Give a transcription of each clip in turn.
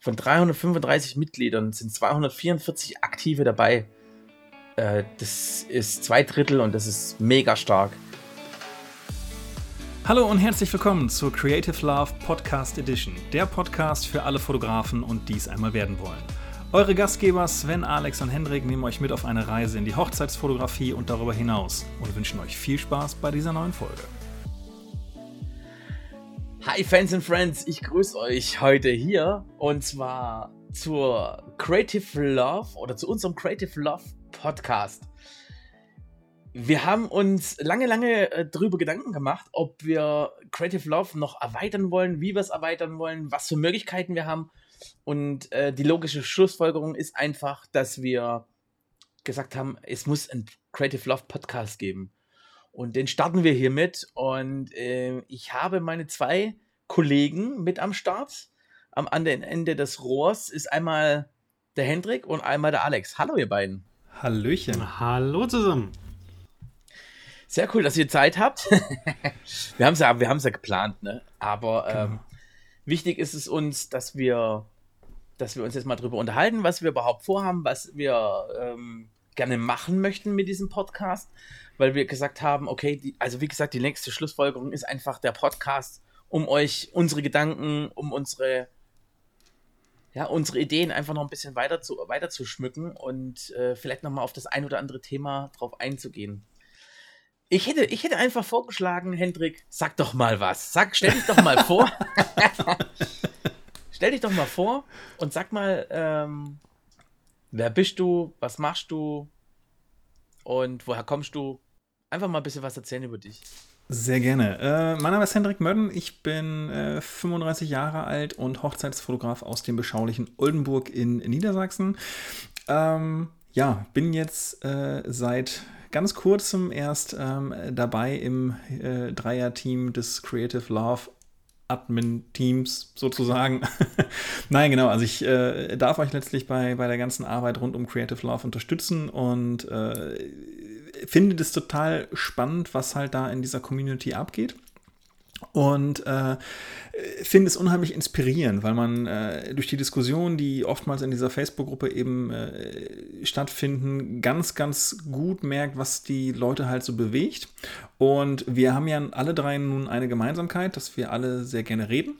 von 335 Mitgliedern sind 244 Aktive dabei. Äh, das ist zwei Drittel und das ist mega stark. Hallo und herzlich willkommen zur Creative Love Podcast Edition, der Podcast für alle Fotografen und dies einmal werden wollen. Eure Gastgeber Sven, Alex und Hendrik nehmen euch mit auf eine Reise in die Hochzeitsfotografie und darüber hinaus und wünschen euch viel Spaß bei dieser neuen Folge. Hi Fans and Friends, ich grüße euch heute hier und zwar zur Creative Love oder zu unserem Creative Love Podcast. Wir haben uns lange, lange äh, darüber Gedanken gemacht, ob wir Creative Love noch erweitern wollen, wie wir es erweitern wollen, was für Möglichkeiten wir haben. Und äh, die logische Schlussfolgerung ist einfach, dass wir gesagt haben, es muss ein Creative Love Podcast geben. Und den starten wir hiermit. Und äh, ich habe meine zwei Kollegen mit am Start. Am anderen Ende des Rohrs ist einmal der Hendrik und einmal der Alex. Hallo, ihr beiden. Hallöchen. Hallo zusammen. Sehr cool, dass ihr Zeit habt. wir haben es ja, ja geplant, ne? Aber ähm, genau. wichtig ist es uns, dass wir, dass wir uns jetzt mal drüber unterhalten, was wir überhaupt vorhaben, was wir ähm, gerne machen möchten mit diesem Podcast weil wir gesagt haben, okay, die, also wie gesagt, die nächste Schlussfolgerung ist einfach der Podcast, um euch unsere Gedanken, um unsere ja, unsere Ideen einfach noch ein bisschen weiter zu, weiter zu schmücken und äh, vielleicht nochmal auf das ein oder andere Thema drauf einzugehen. Ich hätte, ich hätte einfach vorgeschlagen, Hendrik, sag doch mal was. Sag, stell dich doch mal vor. stell dich doch mal vor und sag mal, ähm, wer bist du, was machst du und woher kommst du? einfach mal ein bisschen was erzählen über dich. Sehr gerne. Äh, mein Name ist Hendrik Mödden. Ich bin äh, 35 Jahre alt und Hochzeitsfotograf aus dem beschaulichen Oldenburg in Niedersachsen. Ähm, ja, bin jetzt äh, seit ganz kurzem erst ähm, dabei im äh, Dreier-Team des Creative Love Admin-Teams sozusagen. Nein, genau. Also ich äh, darf euch letztlich bei, bei der ganzen Arbeit rund um Creative Love unterstützen und äh, finde das total spannend, was halt da in dieser Community abgeht. Und äh, finde es unheimlich inspirierend, weil man äh, durch die Diskussionen, die oftmals in dieser Facebook-Gruppe eben äh, stattfinden, ganz, ganz gut merkt, was die Leute halt so bewegt. Und wir haben ja alle drei nun eine Gemeinsamkeit, dass wir alle sehr gerne reden.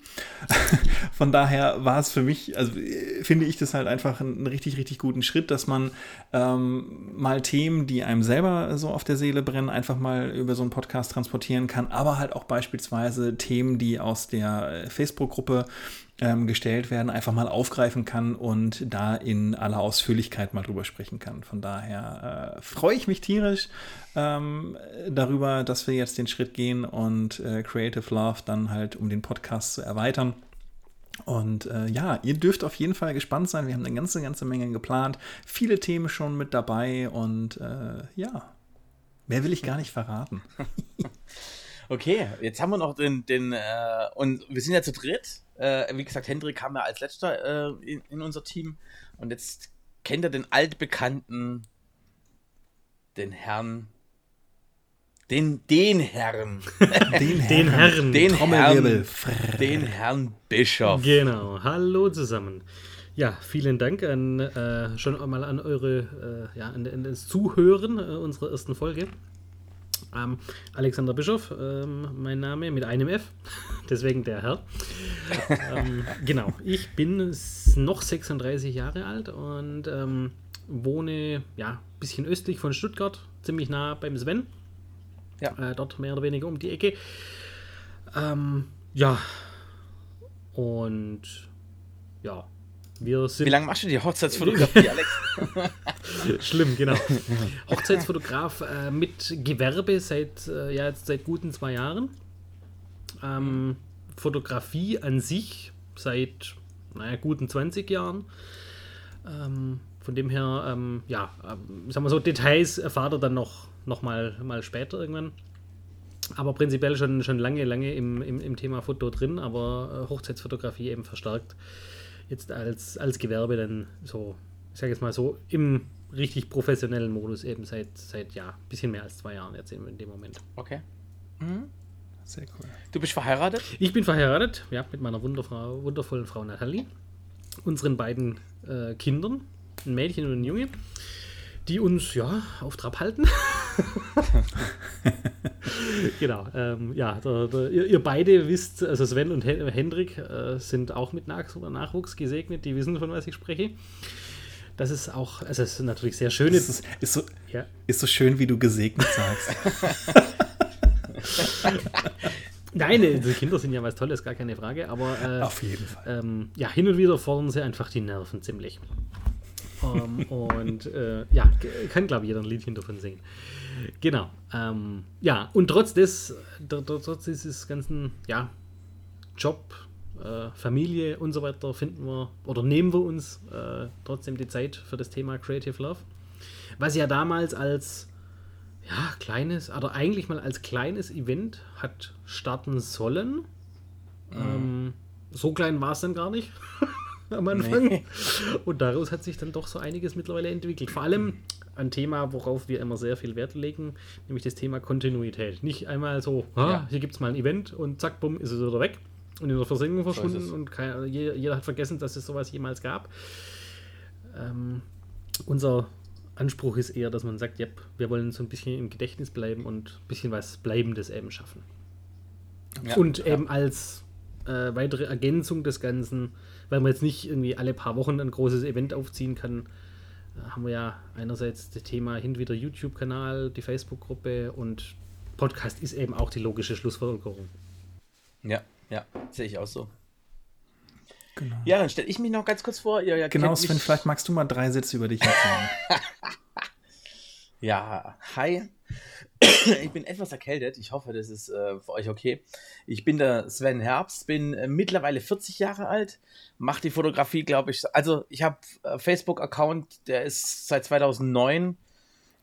Von daher war es für mich, also finde ich das halt einfach einen richtig, richtig guten Schritt, dass man ähm, mal Themen, die einem selber so auf der Seele brennen, einfach mal über so einen Podcast transportieren kann, aber halt auch beispielsweise Themen, die aus der äh, Facebook-Gruppe ähm, gestellt werden, einfach mal aufgreifen kann und da in aller Ausführlichkeit mal drüber sprechen kann. Von daher äh, freue ich mich tierisch ähm, darüber, dass wir jetzt den Schritt gehen und äh, Creative Love dann halt, um den Podcast zu erweitern. Und äh, ja, ihr dürft auf jeden Fall gespannt sein. Wir haben eine ganze, ganze Menge geplant. Viele Themen schon mit dabei und äh, ja, mehr will ich gar nicht verraten. Okay, jetzt haben wir noch den, den äh, und wir sind ja zu dritt. Äh, wie gesagt, Hendrik kam ja als letzter äh, in, in, unser Team. Und jetzt kennt ihr den altbekannten, den Herrn, den, den Herrn. den, den Herrn. Den Herrn, den Herrn Bischof. Genau. Hallo zusammen. Ja, vielen Dank an, äh, schon einmal an eure, äh, ja, an, an das Zuhören äh, unserer ersten Folge. Ähm, Alexander Bischof, ähm, mein Name mit einem F, deswegen der Herr. ähm, genau, ich bin noch 36 Jahre alt und ähm, wohne ja ein bisschen östlich von Stuttgart, ziemlich nah beim Sven. Ja. Äh, dort mehr oder weniger um die Ecke. Ähm, ja, und ja, wir sind Wie lange machst du die Hochzeitsfotografie, Alex? Schlimm, genau. Hochzeitsfotograf äh, mit Gewerbe seit, äh, ja, jetzt seit guten zwei Jahren. Ähm, Fotografie an sich seit, naja, guten 20 Jahren. Ähm, von dem her, ähm, ja, äh, sagen wir so, Details erfahrt ihr dann noch, noch mal, mal später irgendwann. Aber prinzipiell schon, schon lange, lange im, im, im Thema Foto drin, aber äh, Hochzeitsfotografie eben verstärkt jetzt als, als Gewerbe dann so, ich sage jetzt mal so, im richtig professionellen Modus eben seit, seit ja, ein bisschen mehr als zwei Jahren jetzt in dem Moment. Okay. Mhm. Sehr cool. Du bist verheiratet? Ich bin verheiratet, ja, mit meiner Wunderfrau, wundervollen Frau Nathalie. unseren beiden äh, Kindern, ein Mädchen und ein Junge, die uns ja auf Trab halten. genau, ähm, ja, der, der, ihr, ihr, beide wisst, also Sven und Hendrik äh, sind auch mit Nachwuchs gesegnet, die wissen, von was ich spreche. Das ist auch, also es ist natürlich sehr schön. Ist, ist, ist, so, ja. ist so schön, wie du gesegnet sagst. Nein, die Kinder sind ja was Tolles, gar keine Frage, aber äh, auf jeden Fall. Ähm, ja, hin und wieder fordern sie einfach die Nerven ziemlich. Um, ähm, und äh, ja, kann glaube ich jeder ein Liedchen davon singen. Genau. Ähm, ja, und trotz des, trotz dieses ganzen ja, Job, äh, Familie und so weiter finden wir oder nehmen wir uns äh, trotzdem die Zeit für das Thema Creative Love. Was ja damals als ja, kleines, oder eigentlich mal als kleines Event hat starten sollen. Mhm. Ähm, so klein war es dann gar nicht am Anfang. Nee. Und daraus hat sich dann doch so einiges mittlerweile entwickelt. Vor allem ein Thema, worauf wir immer sehr viel Wert legen, nämlich das Thema Kontinuität. Nicht einmal so, ah, ja. hier gibt es mal ein Event und zack, bumm, ist es wieder weg und in der Versenkung verschwunden so und kein, jeder, jeder, hat vergessen, dass es sowas jemals gab. Ähm, unser Anspruch ist eher, dass man sagt, ja, wir wollen so ein bisschen im Gedächtnis bleiben und ein bisschen was Bleibendes eben schaffen. Ja, und ja. eben als äh, weitere Ergänzung des Ganzen, weil man jetzt nicht irgendwie alle paar Wochen ein großes Event aufziehen kann, haben wir ja einerseits das Thema hin wieder YouTube-Kanal, die Facebook-Gruppe und Podcast ist eben auch die logische Schlussfolgerung. Ja, ja, sehe ich auch so. Genau. Ja, dann stelle ich mich noch ganz kurz vor. Ihr, ihr genau, Sven, mich... vielleicht magst du mal drei Sätze über dich erzählen. ja, hi. ich bin etwas erkältet. Ich hoffe, das ist äh, für euch okay. Ich bin der Sven Herbst, bin äh, mittlerweile 40 Jahre alt, mache die Fotografie, glaube ich. Also, ich habe äh, Facebook-Account, der ist seit 2009.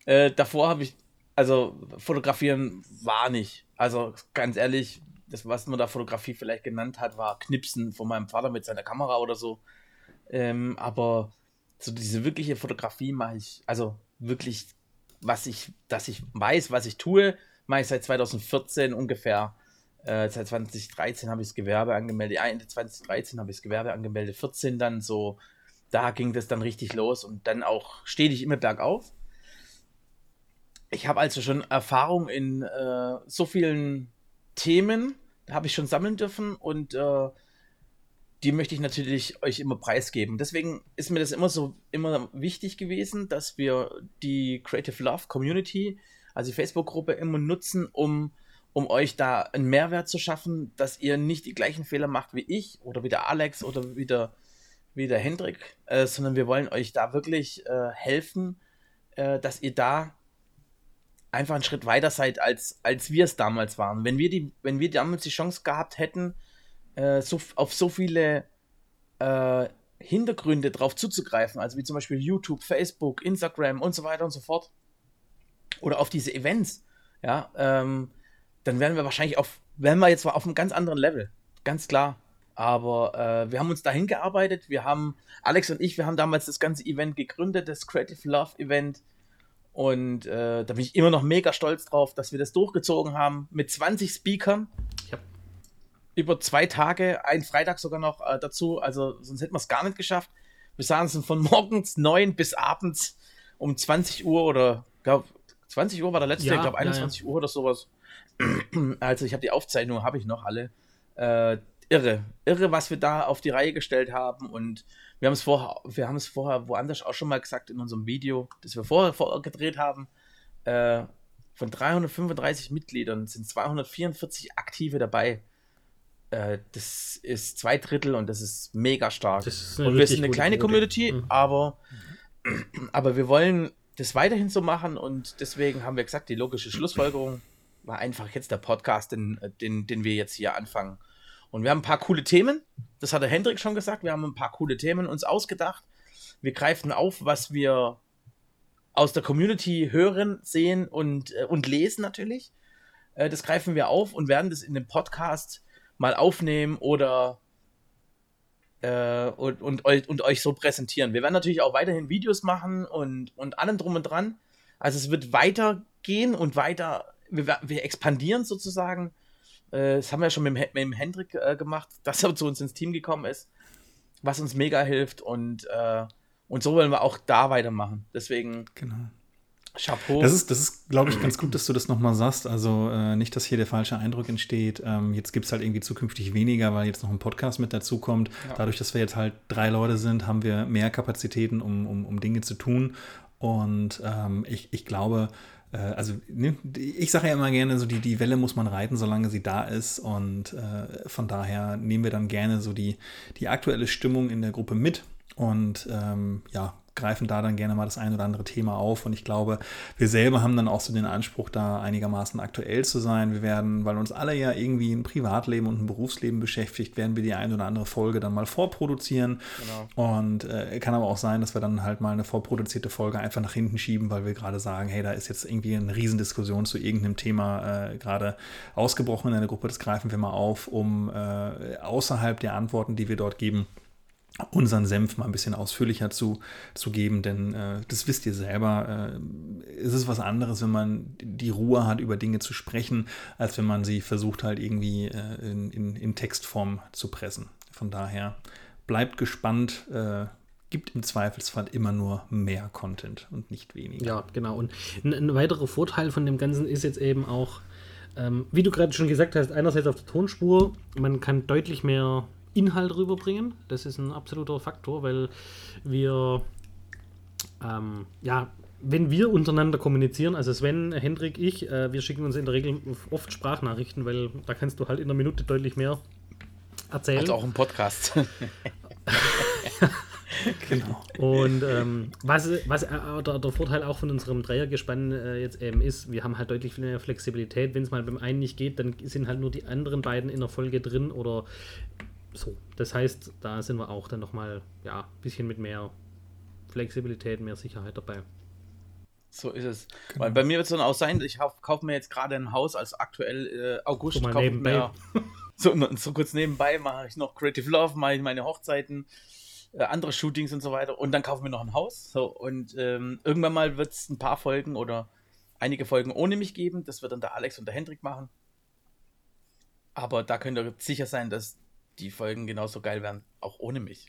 Äh, davor habe ich, also, fotografieren war nicht. Also, ganz ehrlich, das, was man da Fotografie vielleicht genannt hat, war Knipsen von meinem Vater mit seiner Kamera oder so. Ähm, aber so diese wirkliche Fotografie mache ich, also wirklich was ich, dass ich weiß, was ich tue, mache ich seit 2014 ungefähr. Äh, seit 2013 habe ich das Gewerbe angemeldet. Ende 2013 habe ich das Gewerbe angemeldet. 14 dann so, da ging das dann richtig los und dann auch stetig immer bergauf. Ich habe also schon Erfahrung in äh, so vielen Themen, habe ich schon sammeln dürfen und äh, die möchte ich natürlich euch immer preisgeben. Deswegen ist mir das immer so immer wichtig gewesen, dass wir die Creative Love Community, also die Facebook-Gruppe, immer nutzen, um, um euch da einen Mehrwert zu schaffen, dass ihr nicht die gleichen Fehler macht wie ich oder wie der Alex oder wie der, wie der Hendrik, äh, sondern wir wollen euch da wirklich äh, helfen, äh, dass ihr da einfach einen Schritt weiter seid, als, als wir es damals waren. Wenn wir, die, wenn wir damals die Chance gehabt hätten, äh, so, auf so viele äh, Hintergründe drauf zuzugreifen, also wie zum Beispiel YouTube, Facebook, Instagram und so weiter und so fort, oder auf diese Events, ja, ähm, dann wären wir wahrscheinlich auf, wären wir jetzt auf einem ganz anderen Level, ganz klar. Aber äh, wir haben uns dahin gearbeitet. Wir haben, Alex und ich, wir haben damals das ganze Event gegründet, das Creative Love Event. Und äh, da bin ich immer noch mega stolz drauf, dass wir das durchgezogen haben mit 20 Speakern über zwei Tage, einen Freitag sogar noch äh, dazu. Also sonst hätten wir es gar nicht geschafft. Wir saßen von morgens 9 bis abends um 20 Uhr oder glaube 20 Uhr war der letzte, ja, ich glaube 21 ja, ja. Uhr oder sowas. Also ich habe die Aufzeichnung, habe ich noch alle. Äh, irre, irre, was wir da auf die Reihe gestellt haben und wir haben es vorher, wir haben es vorher woanders auch schon mal gesagt in unserem Video, das wir vorher, vorher gedreht haben. Äh, von 335 Mitgliedern sind 244 Aktive dabei. Äh, das ist zwei Drittel und das ist mega stark. Ist und wir sind eine kleine Community, mhm. aber, aber wir wollen das weiterhin so machen und deswegen haben wir gesagt, die logische Schlussfolgerung war einfach jetzt der Podcast, den, den, den wir jetzt hier anfangen. Und wir haben ein paar coole Themen, das hat der Hendrik schon gesagt, wir haben ein paar coole Themen uns ausgedacht. Wir greifen auf, was wir aus der Community hören, sehen und, äh, und lesen natürlich. Äh, das greifen wir auf und werden das in dem Podcast mal aufnehmen oder äh, und, und, und, euch so präsentieren. Wir werden natürlich auch weiterhin Videos machen und, und allem drum und dran. Also es wird weitergehen und weiter, wir, wir expandieren sozusagen. Äh, das haben wir schon mit, mit dem Hendrik äh, gemacht, dass er zu uns ins Team gekommen ist. was uns mega hilft und, äh, und so wollen wir auch da weitermachen. Deswegen. Genau. Chapeau. Das ist, das ist glaube ich, ganz gut, dass du das nochmal sagst. Also äh, nicht, dass hier der falsche Eindruck entsteht. Ähm, jetzt gibt es halt irgendwie zukünftig weniger, weil jetzt noch ein Podcast mit dazu kommt. Ja. Dadurch, dass wir jetzt halt drei Leute sind, haben wir mehr Kapazitäten, um, um, um Dinge zu tun. Und ähm, ich, ich glaube, äh, also ne, ich sage ja immer gerne, so die, die Welle muss man reiten, solange sie da ist. Und äh, von daher nehmen wir dann gerne so die, die aktuelle Stimmung in der Gruppe mit. Und ähm, ja, greifen da dann gerne mal das ein oder andere Thema auf. Und ich glaube, wir selber haben dann auch so den Anspruch, da einigermaßen aktuell zu sein. Wir werden, weil uns alle ja irgendwie ein Privatleben und ein Berufsleben beschäftigt, werden wir die ein oder andere Folge dann mal vorproduzieren. Genau. Und äh, kann aber auch sein, dass wir dann halt mal eine vorproduzierte Folge einfach nach hinten schieben, weil wir gerade sagen, hey, da ist jetzt irgendwie eine Riesendiskussion zu irgendeinem Thema äh, gerade ausgebrochen in der Gruppe. Das greifen wir mal auf, um äh, außerhalb der Antworten, die wir dort geben, unseren Senf mal ein bisschen ausführlicher zu, zu geben, denn äh, das wisst ihr selber, äh, es ist was anderes, wenn man die Ruhe hat, über Dinge zu sprechen, als wenn man sie versucht halt irgendwie äh, in, in, in, Textform zu pressen. Von daher bleibt gespannt, äh, gibt im Zweifelsfall immer nur mehr Content und nicht weniger. Ja, genau. Und ein, ein weiterer Vorteil von dem Ganzen ist jetzt eben auch, ähm, wie du gerade schon gesagt hast, einerseits auf der Tonspur, man kann deutlich mehr Inhalt rüberbringen. Das ist ein absoluter Faktor, weil wir, ähm, ja, wenn wir untereinander kommunizieren, also Sven, Hendrik, ich, äh, wir schicken uns in der Regel oft Sprachnachrichten, weil da kannst du halt in einer Minute deutlich mehr erzählen. Also auch im Podcast. genau. Und ähm, was, was äh, der, der, Vorteil auch von unserem Dreiergespann äh, jetzt eben ist, wir haben halt deutlich mehr Flexibilität. Wenn es mal beim einen nicht geht, dann sind halt nur die anderen beiden in der Folge drin oder so, das heißt, da sind wir auch dann nochmal ja, ein bisschen mit mehr Flexibilität, mehr Sicherheit dabei. So ist es. Genau. Weil bei mir wird es dann auch sein, ich kaufe mir jetzt gerade ein Haus, als aktuell äh, August. So, mir, so, so, kurz nebenbei mache ich noch Creative Love, mache ich meine Hochzeiten, äh, andere Shootings und so weiter. Und dann kaufen wir noch ein Haus. So, und ähm, irgendwann mal wird es ein paar Folgen oder einige Folgen ohne mich geben. Das wird dann der Alex und der Hendrik machen. Aber da könnt ihr sicher sein, dass die Folgen genauso geil werden, auch ohne mich.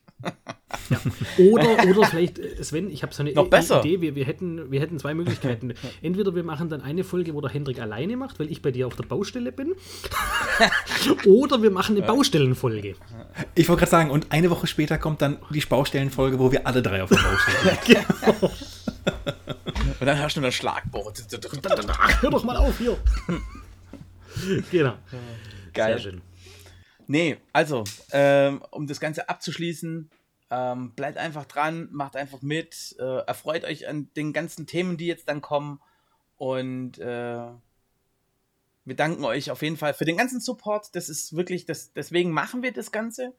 ja. Oder, oder vielleicht, äh, Sven, ich habe so eine Noch besser. Idee, wir, wir, hätten, wir hätten zwei Möglichkeiten. Entweder wir machen dann eine Folge, wo der Hendrik alleine macht, weil ich bei dir auf der Baustelle bin. oder wir machen eine Baustellenfolge. Ich wollte gerade sagen, und eine Woche später kommt dann die Baustellenfolge, wo wir alle drei auf der Baustelle sind. genau. Und dann hast du ein Schlagboard. Hör doch mal auf hier. genau. Geil. Sehr schön. Nee, also, ähm, um das Ganze abzuschließen, ähm, bleibt einfach dran, macht einfach mit, äh, erfreut euch an den ganzen Themen, die jetzt dann kommen. Und äh, wir danken euch auf jeden Fall für den ganzen Support. Das ist wirklich, das, deswegen machen wir das Ganze.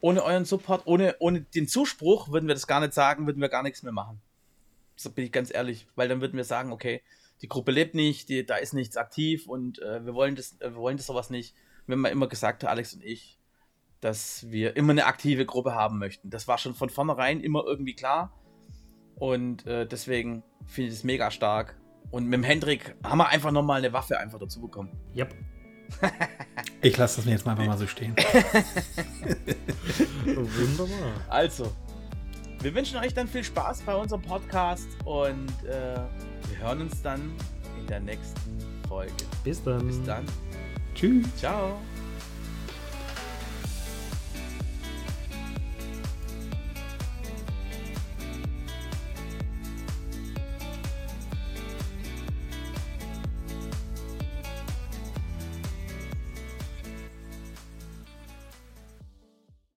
Ohne euren Support, ohne, ohne den Zuspruch würden wir das gar nicht sagen, würden wir gar nichts mehr machen. So bin ich ganz ehrlich, weil dann würden wir sagen, okay, die Gruppe lebt nicht, die, da ist nichts aktiv und äh, wir wollen das, äh, wir wollen das sowas nicht wir haben immer gesagt, Alex und ich, dass wir immer eine aktive Gruppe haben möchten. Das war schon von vornherein immer irgendwie klar. Und äh, deswegen finde ich es mega stark. Und mit dem Hendrik haben wir einfach nochmal eine Waffe einfach dazu bekommen. Yep. ich lasse das mir jetzt mal einfach mal so stehen. Wunderbar. Also, wir wünschen euch dann viel Spaß bei unserem Podcast und äh, wir hören uns dann in der nächsten Folge. Bis dann. Bis dann. Tschüss. Ciao.